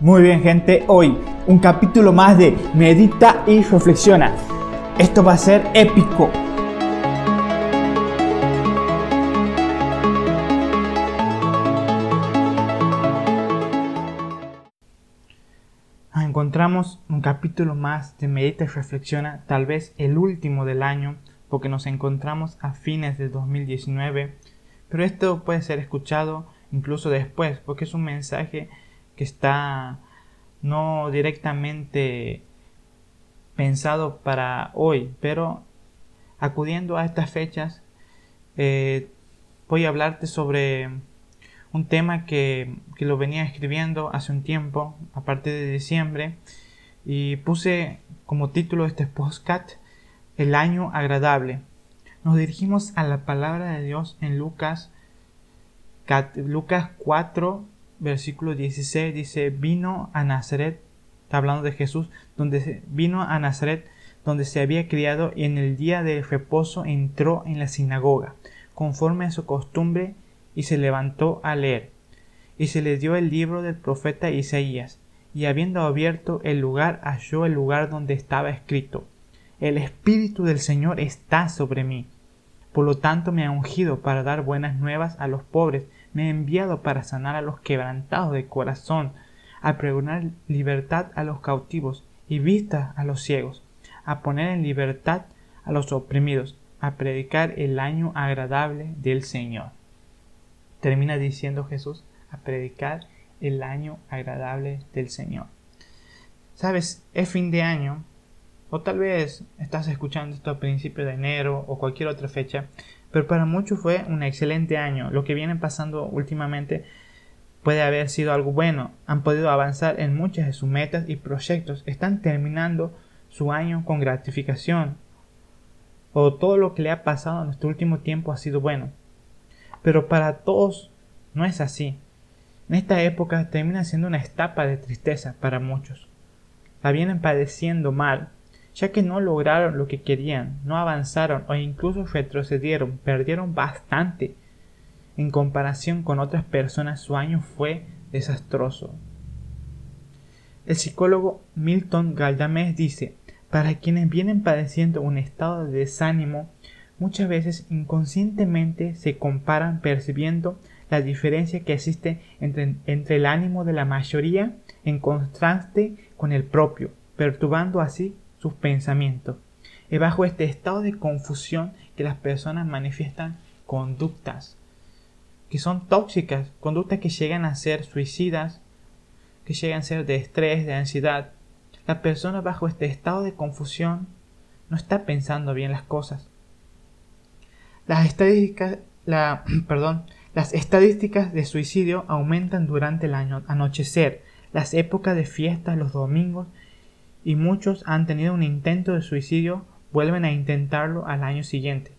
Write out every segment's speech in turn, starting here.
Muy bien gente, hoy un capítulo más de Medita y Reflexiona. Esto va a ser épico. Nos encontramos un capítulo más de Medita y Reflexiona, tal vez el último del año, porque nos encontramos a fines de 2019, pero esto puede ser escuchado incluso después, porque es un mensaje que está no directamente pensado para hoy, pero acudiendo a estas fechas, eh, voy a hablarte sobre un tema que, que, lo venía escribiendo hace un tiempo, a partir de diciembre, y puse como título este podcast El año agradable. Nos dirigimos a la palabra de Dios en Lucas, Lucas 4, versículo 16 dice, vino a Nazaret, está hablando de Jesús, donde vino a Nazaret, donde se había criado y en el día del reposo entró en la sinagoga, conforme a su costumbre, y se levantó a leer. Y se le dio el libro del profeta Isaías, y habiendo abierto el lugar, halló el lugar donde estaba escrito, El Espíritu del Señor está sobre mí. Por lo tanto me ha ungido para dar buenas nuevas a los pobres, me ha enviado para sanar a los quebrantados de corazón, a pregonar libertad a los cautivos y vista a los ciegos, a poner en libertad a los oprimidos, a predicar el año agradable del Señor. Termina diciendo Jesús, a predicar el año agradable del Señor. Sabes, es fin de año, o tal vez estás escuchando esto a principios de enero o cualquier otra fecha, pero para muchos fue un excelente año. Lo que viene pasando últimamente puede haber sido algo bueno. Han podido avanzar en muchas de sus metas y proyectos. Están terminando su año con gratificación. O todo lo que le ha pasado en nuestro último tiempo ha sido bueno. Pero para todos no es así. En esta época termina siendo una etapa de tristeza para muchos. La vienen padeciendo mal ya que no lograron lo que querían, no avanzaron o incluso retrocedieron, perdieron bastante. En comparación con otras personas, su año fue desastroso. El psicólogo Milton Galdames dice, para quienes vienen padeciendo un estado de desánimo, muchas veces inconscientemente se comparan percibiendo la diferencia que existe entre, entre el ánimo de la mayoría en contraste con el propio, perturbando así sus pensamientos. Es bajo este estado de confusión que las personas manifiestan conductas que son tóxicas, conductas que llegan a ser suicidas, que llegan a ser de estrés, de ansiedad. La persona bajo este estado de confusión no está pensando bien las cosas. Las estadísticas, la, perdón, las estadísticas de suicidio aumentan durante el año, anochecer, las épocas de fiestas, los domingos y muchos han tenido un intento de suicidio vuelven a intentarlo al año siguiente,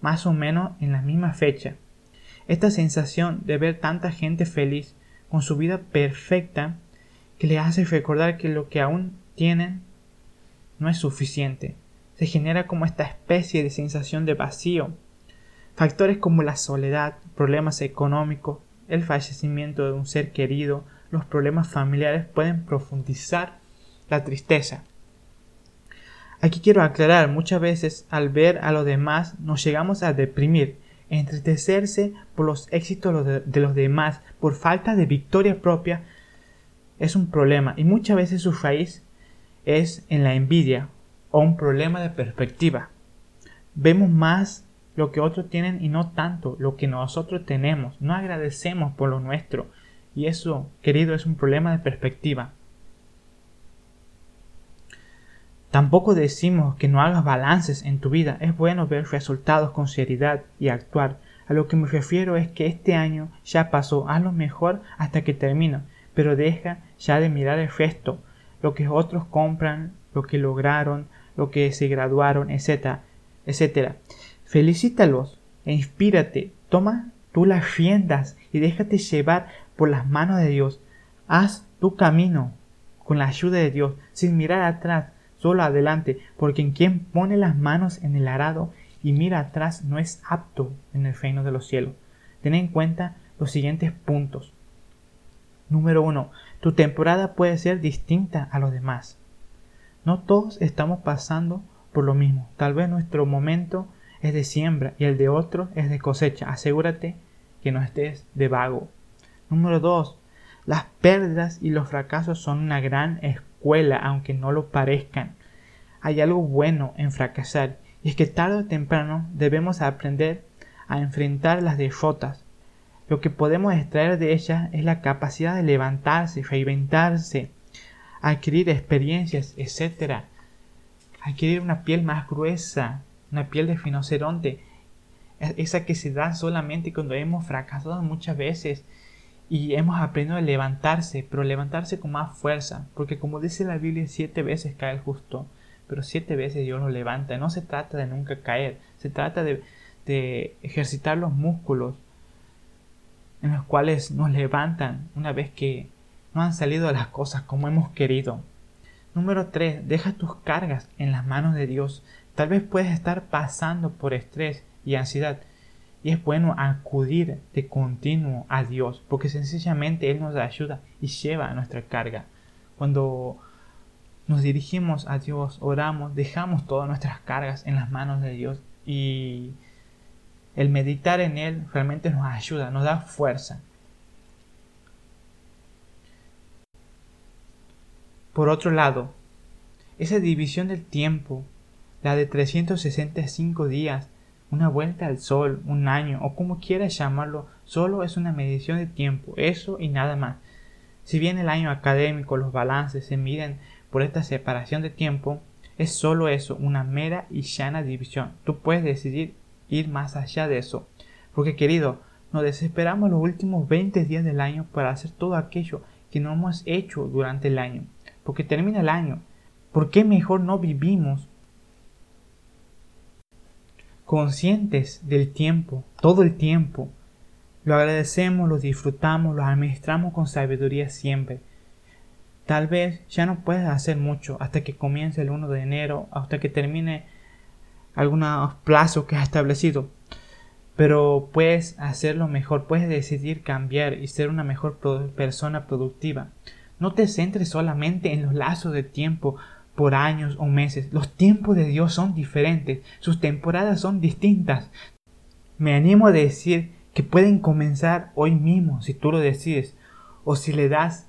más o menos en la misma fecha. Esta sensación de ver tanta gente feliz con su vida perfecta que le hace recordar que lo que aún tienen no es suficiente. Se genera como esta especie de sensación de vacío. Factores como la soledad, problemas económicos, el fallecimiento de un ser querido, los problemas familiares pueden profundizar la tristeza. Aquí quiero aclarar, muchas veces al ver a los demás nos llegamos a deprimir, entristecerse por los éxitos de los demás, por falta de victoria propia, es un problema y muchas veces su raíz es en la envidia o un problema de perspectiva. Vemos más lo que otros tienen y no tanto lo que nosotros tenemos. No agradecemos por lo nuestro. Y eso, querido, es un problema de perspectiva. Tampoco decimos que no hagas balances en tu vida. Es bueno ver resultados con seriedad y actuar. A lo que me refiero es que este año ya pasó. Haz lo mejor hasta que termine. Pero deja ya de mirar el resto. Lo que otros compran, lo que lograron, lo que se graduaron, etcétera, etcétera. Felicítalos e inspírate. Toma tú las riendas y déjate llevar por las manos de Dios. Haz tu camino con la ayuda de Dios, sin mirar atrás, adelante, porque en quien pone las manos en el arado y mira atrás no es apto en el reino de los cielos. Ten en cuenta los siguientes puntos. Número 1. Tu temporada puede ser distinta a los demás. No todos estamos pasando por lo mismo. Tal vez nuestro momento es de siembra y el de otro es de cosecha. Asegúrate que no estés de vago. Número 2. Las pérdidas y los fracasos son una gran escuela, aunque no lo parezcan. Hay algo bueno en fracasar, y es que tarde o temprano debemos aprender a enfrentar las derrotas. Lo que podemos extraer de ellas es la capacidad de levantarse, reinventarse, adquirir experiencias, etc. Adquirir una piel más gruesa, una piel de rinoceronte, esa que se da solamente cuando hemos fracasado muchas veces y hemos aprendido a levantarse, pero levantarse con más fuerza, porque como dice la Biblia, siete veces cae el justo, pero siete veces Dios lo levanta. No se trata de nunca caer, se trata de, de ejercitar los músculos en los cuales nos levantan una vez que no han salido las cosas como hemos querido. Número 3. Deja tus cargas en las manos de Dios. Tal vez puedes estar pasando por estrés y ansiedad, y es bueno acudir de continuo a Dios, porque sencillamente Él nos ayuda y lleva nuestra carga. Cuando nos dirigimos a Dios, oramos, dejamos todas nuestras cargas en las manos de Dios y el meditar en Él realmente nos ayuda, nos da fuerza. Por otro lado, esa división del tiempo, la de 365 días, una vuelta al sol, un año o como quieras llamarlo, solo es una medición de tiempo, eso y nada más. Si bien el año académico, los balances se miden por esta separación de tiempo, es solo eso, una mera y llana división. Tú puedes decidir ir más allá de eso. Porque querido, nos desesperamos los últimos 20 días del año para hacer todo aquello que no hemos hecho durante el año. Porque termina el año. ¿Por qué mejor no vivimos conscientes del tiempo, todo el tiempo. Lo agradecemos, lo disfrutamos, lo administramos con sabiduría siempre. Tal vez ya no puedas hacer mucho hasta que comience el 1 de enero, hasta que termine algunos plazos que has establecido. Pero puedes hacerlo mejor, puedes decidir cambiar y ser una mejor persona productiva. No te centres solamente en los lazos de tiempo por años o meses. Los tiempos de Dios son diferentes, sus temporadas son distintas. Me animo a decir que pueden comenzar hoy mismo si tú lo decides o si le das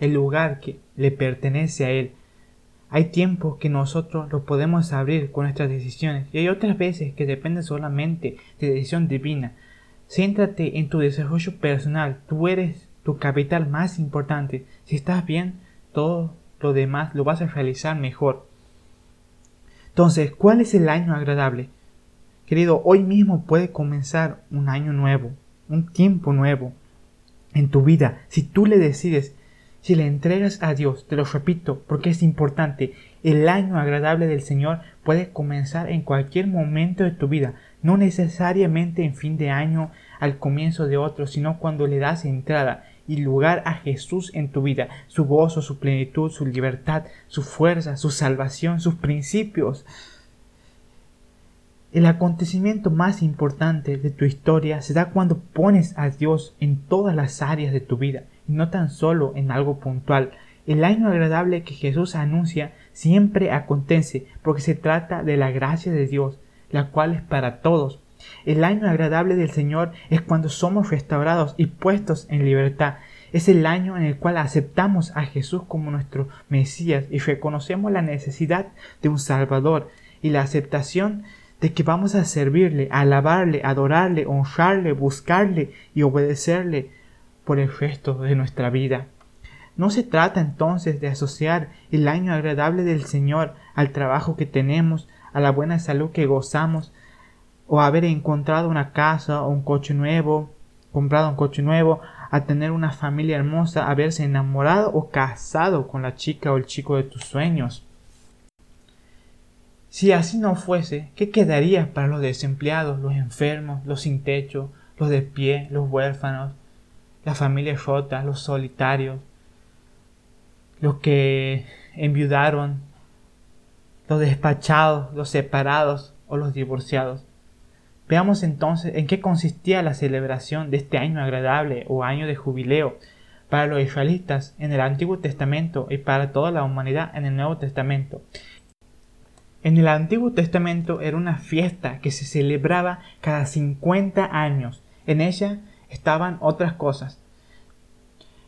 el lugar que le pertenece a Él. Hay tiempos que nosotros lo podemos abrir con nuestras decisiones y hay otras veces que dependen solamente de decisión divina. Céntrate en tu desarrollo personal. Tú eres tu capital más importante. Si estás bien, todo lo demás lo vas a realizar mejor. Entonces, ¿cuál es el año agradable? Querido, hoy mismo puede comenzar un año nuevo, un tiempo nuevo en tu vida. Si tú le decides, si le entregas a Dios, te lo repito porque es importante, el año agradable del Señor puede comenzar en cualquier momento de tu vida, no necesariamente en fin de año, al comienzo de otro, sino cuando le das entrada y lugar a Jesús en tu vida, su gozo, su plenitud, su libertad, su fuerza, su salvación, sus principios. El acontecimiento más importante de tu historia se da cuando pones a Dios en todas las áreas de tu vida y no tan solo en algo puntual. El año agradable que Jesús anuncia siempre acontece porque se trata de la gracia de Dios, la cual es para todos, el año agradable del Señor es cuando somos restaurados y puestos en libertad. Es el año en el cual aceptamos a Jesús como nuestro Mesías y reconocemos la necesidad de un Salvador y la aceptación de que vamos a servirle, alabarle, adorarle, honrarle, buscarle y obedecerle por el resto de nuestra vida. No se trata entonces de asociar el año agradable del Señor al trabajo que tenemos, a la buena salud que gozamos, o haber encontrado una casa o un coche nuevo, comprado un coche nuevo, a tener una familia hermosa, haberse enamorado o casado con la chica o el chico de tus sueños. Si así no fuese, ¿qué quedaría para los desempleados, los enfermos, los sin techo, los de pie, los huérfanos, las familias rotas, los solitarios, los que enviudaron, los despachados, los separados o los divorciados? Veamos entonces en qué consistía la celebración de este año agradable o año de jubileo. para los israelitas en el Antiguo Testamento y para toda la humanidad en el Nuevo Testamento. En el Antiguo Testamento era una fiesta que se celebraba cada 50 años. En ella estaban otras cosas.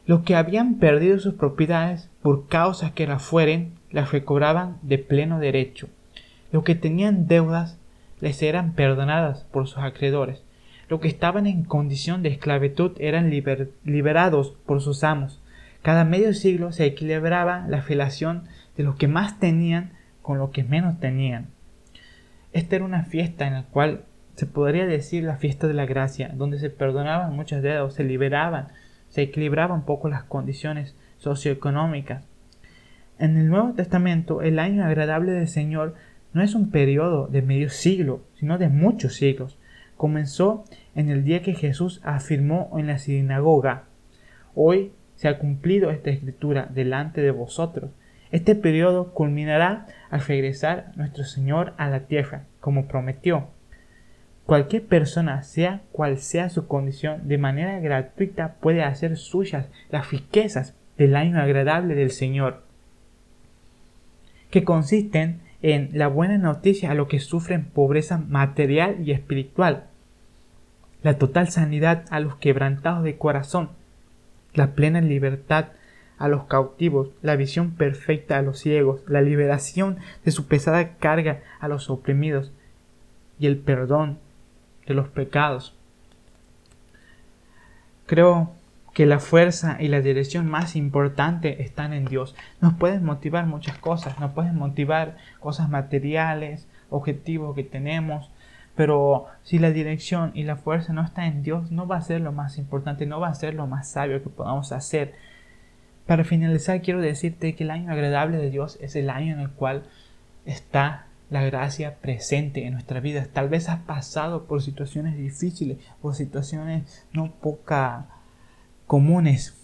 Los que habían perdido sus propiedades por causas que la fueren, las recobraban de pleno derecho. Los que tenían deudas les eran perdonadas por sus acreedores. Los que estaban en condición de esclavitud eran liberados por sus amos. Cada medio siglo se equilibraba la relación de los que más tenían con los que menos tenían. Esta era una fiesta en la cual se podría decir la fiesta de la gracia, donde se perdonaban muchas deudas, se liberaban, se equilibraban un poco las condiciones socioeconómicas. En el Nuevo Testamento, el año agradable del Señor no es un periodo de medio siglo, sino de muchos siglos. Comenzó en el día que Jesús afirmó en la sinagoga, Hoy se ha cumplido esta escritura delante de vosotros. Este periodo culminará al regresar nuestro Señor a la tierra, como prometió. Cualquier persona, sea cual sea su condición, de manera gratuita puede hacer suyas las riquezas del año agradable del Señor, que consisten en la buena noticia a los que sufren pobreza material y espiritual, la total sanidad a los quebrantados de corazón, la plena libertad a los cautivos, la visión perfecta a los ciegos, la liberación de su pesada carga a los oprimidos y el perdón de los pecados. Creo que la fuerza y la dirección más importante están en Dios. Nos pueden motivar muchas cosas, nos pueden motivar cosas materiales, objetivos que tenemos, pero si la dirección y la fuerza no está en Dios, no va a ser lo más importante, no va a ser lo más sabio que podamos hacer. Para finalizar, quiero decirte que el año agradable de Dios es el año en el cual está la gracia presente en nuestra vida. Tal vez has pasado por situaciones difíciles, por situaciones no poca comunes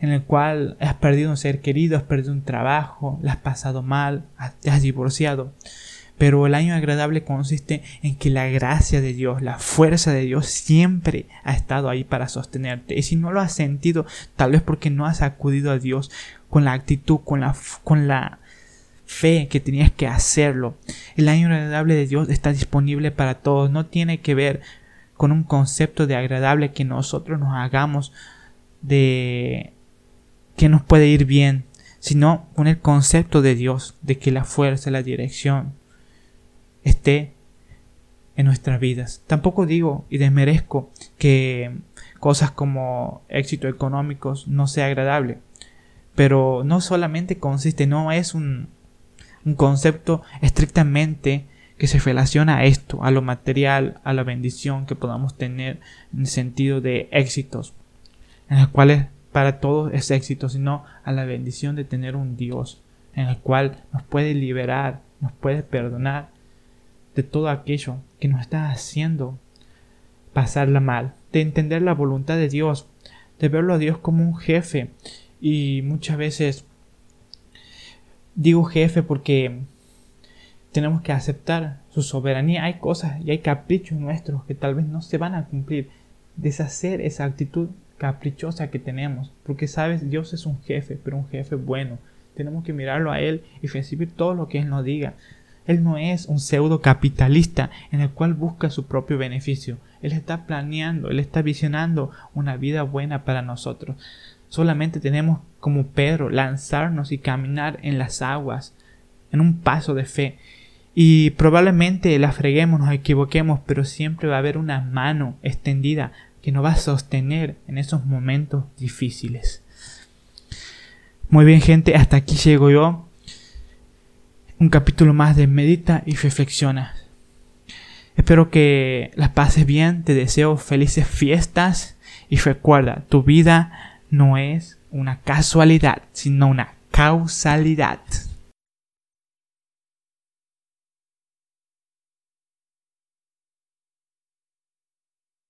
en el cual has perdido un ser querido, has perdido un trabajo, le has pasado mal, te has divorciado. Pero el año agradable consiste en que la gracia de Dios, la fuerza de Dios siempre ha estado ahí para sostenerte. Y si no lo has sentido, tal vez porque no has acudido a Dios con la actitud, con la, con la fe que tenías que hacerlo. El año agradable de Dios está disponible para todos. No tiene que ver con un concepto de agradable que nosotros nos hagamos de que nos puede ir bien, sino con el concepto de Dios, de que la fuerza, la dirección esté en nuestras vidas. Tampoco digo y desmerezco que cosas como éxito económicos no sea agradable, pero no solamente consiste, no es un, un concepto estrictamente que se relaciona a esto, a lo material, a la bendición que podamos tener en el sentido de éxitos en las cuales para todos es éxito, sino a la bendición de tener un Dios en el cual nos puede liberar, nos puede perdonar de todo aquello que nos está haciendo pasarla mal, de entender la voluntad de Dios, de verlo a Dios como un jefe y muchas veces digo jefe porque tenemos que aceptar su soberanía. Hay cosas y hay caprichos nuestros que tal vez no se van a cumplir. Deshacer esa actitud caprichosa que tenemos, porque sabes, Dios es un jefe, pero un jefe bueno. Tenemos que mirarlo a Él y recibir todo lo que Él nos diga. Él no es un pseudo capitalista en el cual busca su propio beneficio. Él está planeando, Él está visionando una vida buena para nosotros. Solamente tenemos como Pedro lanzarnos y caminar en las aguas, en un paso de fe. Y probablemente la freguemos, nos equivoquemos, pero siempre va a haber una mano extendida que nos va a sostener en esos momentos difíciles. Muy bien gente, hasta aquí llego yo. Un capítulo más de Medita y Reflexiona. Espero que las pases bien, te deseo felices fiestas y recuerda, tu vida no es una casualidad, sino una causalidad.